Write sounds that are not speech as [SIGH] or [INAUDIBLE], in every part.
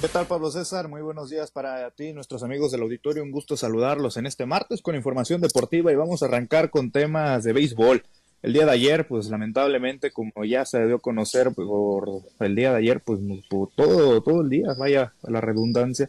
¿Qué tal, Pablo César? Muy buenos días para ti, nuestros amigos del auditorio. Un gusto saludarlos en este martes con información deportiva y vamos a arrancar con temas de béisbol. El día de ayer, pues lamentablemente, como ya se dio a conocer por el día de ayer, pues todo, todo el día, vaya la redundancia,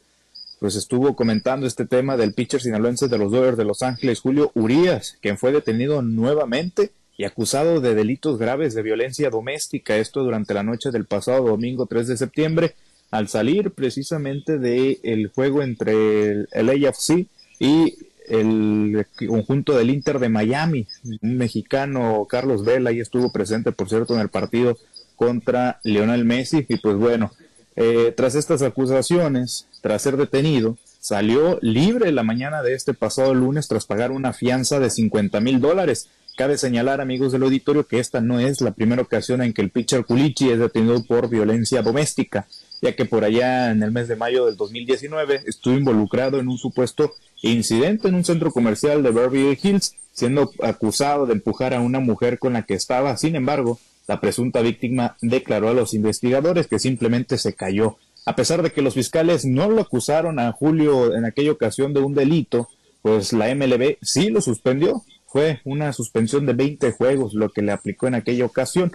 pues estuvo comentando este tema del pitcher sinaloense de los Dodgers de Los Ángeles, Julio Urias, quien fue detenido nuevamente y acusado de delitos graves de violencia doméstica. Esto durante la noche del pasado domingo 3 de septiembre al salir precisamente del el juego entre el, AFC y el conjunto del Inter de Miami, un mexicano, Carlos Vela, y estuvo presente, por cierto, en el partido contra Lionel Messi, y pues bueno, eh, tras estas acusaciones, tras ser detenido, salió libre la mañana de este pasado lunes tras pagar una fianza de 50 mil dólares. Cabe señalar, amigos del auditorio, que esta no es la primera ocasión en que el pitcher Culichi es detenido por violencia doméstica ya que por allá en el mes de mayo del 2019 estuvo involucrado en un supuesto incidente en un centro comercial de Beverly Hills, siendo acusado de empujar a una mujer con la que estaba. Sin embargo, la presunta víctima declaró a los investigadores que simplemente se cayó. A pesar de que los fiscales no lo acusaron a Julio en aquella ocasión de un delito, pues la MLB sí lo suspendió. Fue una suspensión de 20 juegos lo que le aplicó en aquella ocasión.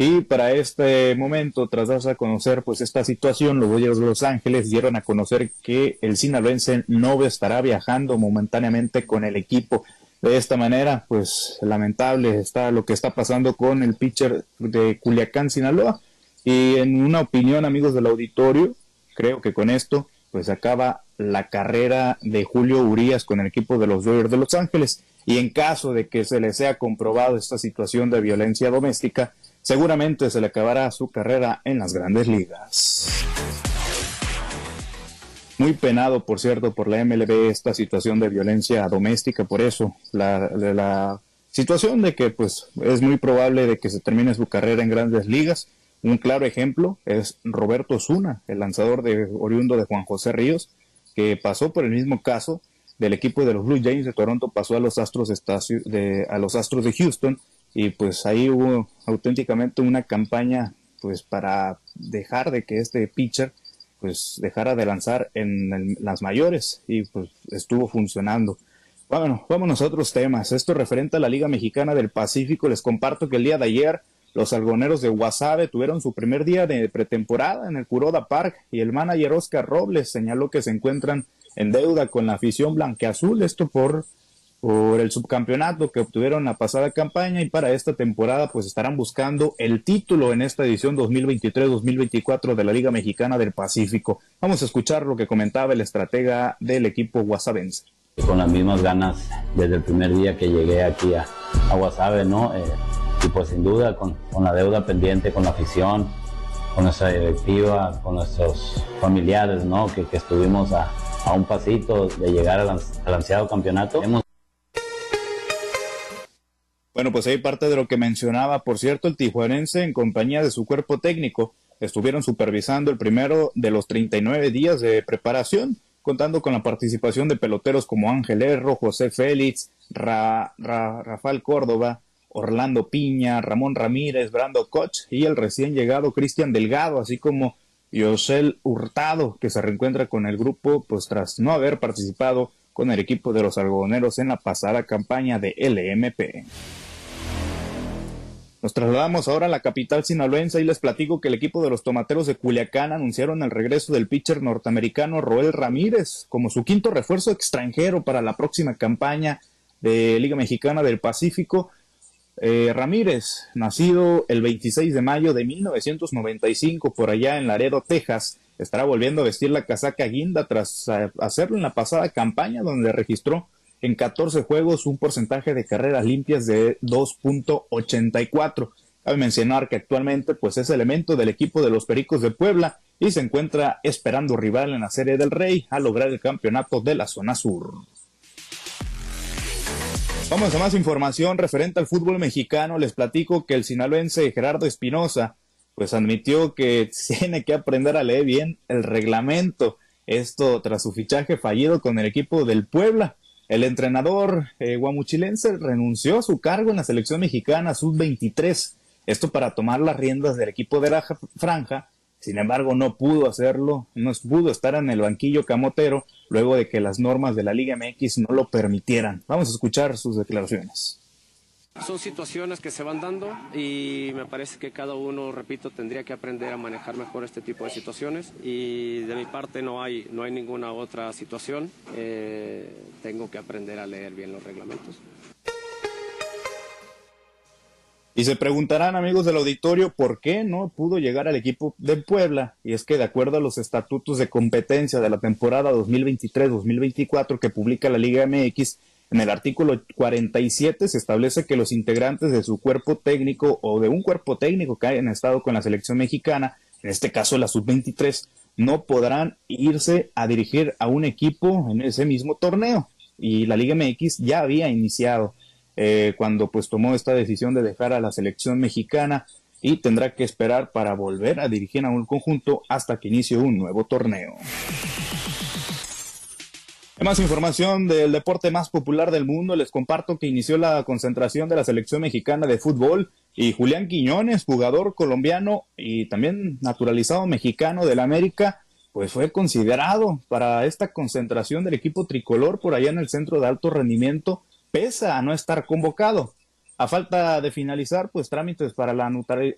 Y para este momento, tras darse a conocer pues esta situación, los Dodgers de Los Ángeles dieron a conocer que el sinaloense no estará viajando momentáneamente con el equipo. De esta manera, pues lamentable está lo que está pasando con el pitcher de Culiacán, Sinaloa. Y en una opinión, amigos del auditorio, creo que con esto pues acaba la carrera de Julio Urias con el equipo de los Dodgers de Los Ángeles. Y en caso de que se le sea comprobado esta situación de violencia doméstica, seguramente se le acabará su carrera en las grandes ligas. Muy penado, por cierto, por la MLB esta situación de violencia doméstica, por eso la, situación de que pues es muy probable de que se termine su carrera en grandes ligas. Un claro ejemplo es Roberto Zuna, el lanzador de oriundo de Juan José Ríos, que pasó por el mismo caso del equipo de los Blue Jays de Toronto, pasó a los Astros de, a los Astros de Houston y pues ahí hubo auténticamente una campaña pues para dejar de que este pitcher pues dejara de lanzar en las mayores y pues estuvo funcionando. Bueno, vámonos a otros temas. Esto referente a la Liga Mexicana del Pacífico. Les comparto que el día de ayer los algoneros de Guasave tuvieron su primer día de pretemporada en el Curoda Park y el manager Oscar Robles señaló que se encuentran en deuda con la afición blanqueazul. Esto por por el subcampeonato que obtuvieron la pasada campaña y para esta temporada pues estarán buscando el título en esta edición 2023-2024 de la Liga Mexicana del Pacífico. Vamos a escuchar lo que comentaba el estratega del equipo guasavense. Con las mismas ganas desde el primer día que llegué aquí a, a Guasave, ¿no? Eh, y pues sin duda con, con la deuda pendiente con la afición, con nuestra directiva, con nuestros familiares, ¿no? Que, que estuvimos a, a, un pasito de llegar al, al ansiado campeonato. Hemos bueno, pues ahí parte de lo que mencionaba, por cierto, el tijuanense en compañía de su cuerpo técnico estuvieron supervisando el primero de los 39 días de preparación, contando con la participación de peloteros como Ángel Erro, José Félix, Rafael Córdoba, Orlando Piña, Ramón Ramírez, Brando Koch y el recién llegado Cristian Delgado, así como Yosel Hurtado, que se reencuentra con el grupo pues tras no haber participado con el equipo de los algodoneros en la pasada campaña de LMP. Nos trasladamos ahora a la capital sinaloense y les platico que el equipo de los tomateros de Culiacán anunciaron el regreso del pitcher norteamericano Roel Ramírez como su quinto refuerzo extranjero para la próxima campaña de Liga Mexicana del Pacífico. Eh, Ramírez, nacido el 26 de mayo de 1995 por allá en Laredo, Texas, estará volviendo a vestir la casaca guinda tras eh, hacerlo en la pasada campaña donde registró en 14 juegos un porcentaje de carreras limpias de 2.84. Cabe mencionar que actualmente pues es elemento del equipo de los Pericos de Puebla y se encuentra esperando rival en la Serie del Rey a lograr el campeonato de la zona sur. Vamos a más información referente al fútbol mexicano. Les platico que el sinaloense Gerardo Espinosa pues admitió que [LAUGHS] tiene que aprender a leer bien el reglamento. Esto tras su fichaje fallido con el equipo del Puebla. El entrenador eh, guamuchilense renunció a su cargo en la selección mexicana sub-23, esto para tomar las riendas del equipo de la franja Sin embargo, no pudo hacerlo, no pudo estar en el banquillo camotero luego de que las normas de la Liga MX no lo permitieran. Vamos a escuchar sus declaraciones. Son situaciones que se van dando y me parece que cada uno, repito, tendría que aprender a manejar mejor este tipo de situaciones y de mi parte no hay, no hay ninguna otra situación. Eh, tengo que aprender a leer bien los reglamentos. Y se preguntarán, amigos del auditorio, por qué no pudo llegar al equipo de Puebla. Y es que de acuerdo a los estatutos de competencia de la temporada 2023-2024 que publica la Liga MX, en el artículo 47 se establece que los integrantes de su cuerpo técnico o de un cuerpo técnico que hayan estado con la selección mexicana, en este caso la sub-23, no podrán irse a dirigir a un equipo en ese mismo torneo. Y la Liga MX ya había iniciado eh, cuando pues tomó esta decisión de dejar a la selección mexicana y tendrá que esperar para volver a dirigir a un conjunto hasta que inicie un nuevo torneo. Más información del deporte más popular del mundo, les comparto que inició la concentración de la selección mexicana de fútbol y Julián Quiñones, jugador colombiano y también naturalizado mexicano del América, pues fue considerado para esta concentración del equipo tricolor por allá en el centro de alto rendimiento, pese a no estar convocado. A falta de finalizar, pues trámites para la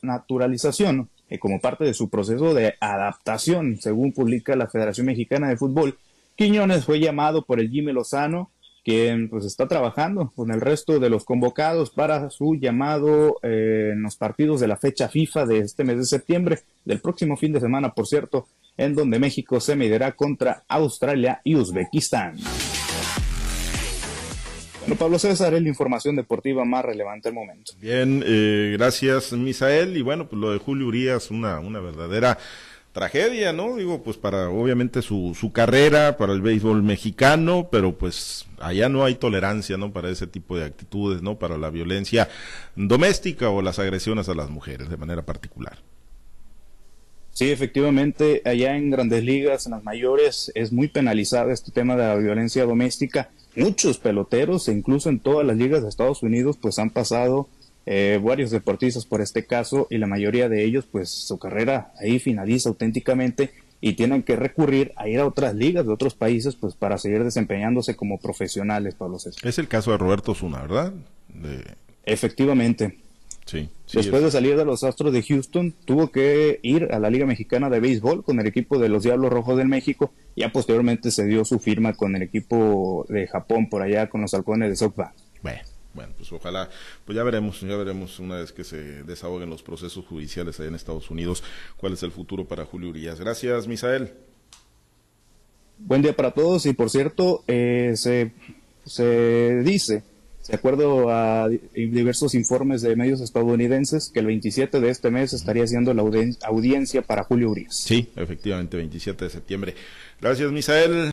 naturalización, y como parte de su proceso de adaptación, según publica la Federación Mexicana de Fútbol, Quiñones fue llamado por el Jimmy Lozano, quien pues está trabajando con el resto de los convocados para su llamado eh, en los partidos de la fecha FIFA de este mes de septiembre, del próximo fin de semana, por cierto, en donde México se medirá contra Australia y Uzbekistán. Bueno, Pablo César, es la información deportiva más relevante al momento. Bien, eh, gracias, Misael. Y bueno, pues lo de Julio Urias, una, una verdadera tragedia, ¿no? Digo, pues para obviamente su, su carrera, para el béisbol mexicano, pero pues allá no hay tolerancia, ¿no? Para ese tipo de actitudes, ¿no? Para la violencia doméstica o las agresiones a las mujeres de manera particular. Sí, efectivamente, allá en grandes ligas, en las mayores, es muy penalizado este tema de la violencia doméstica. Muchos peloteros, e incluso en todas las ligas de Estados Unidos, pues han pasado eh, varios deportistas por este caso y la mayoría de ellos pues su carrera ahí finaliza auténticamente y tienen que recurrir a ir a otras ligas de otros países pues para seguir desempeñándose como profesionales, Pablo César. Es el caso de Roberto Zuna, ¿verdad? Efectivamente. Sí, Después de salir de los Astros de Houston, tuvo que ir a la Liga Mexicana de Béisbol con el equipo de los Diablos Rojos del México. Ya posteriormente se dio su firma con el equipo de Japón por allá con los halcones de SoftBank. Bueno. Bueno, pues ojalá, pues ya veremos, ya veremos una vez que se desahoguen los procesos judiciales allá en Estados Unidos, cuál es el futuro para Julio Urias. Gracias, Misael. Buen día para todos y por cierto, eh, se, se dice, de acuerdo a diversos informes de medios estadounidenses, que el 27 de este mes estaría siendo la audiencia para Julio Urias. Sí, efectivamente, 27 de septiembre. Gracias, Misael.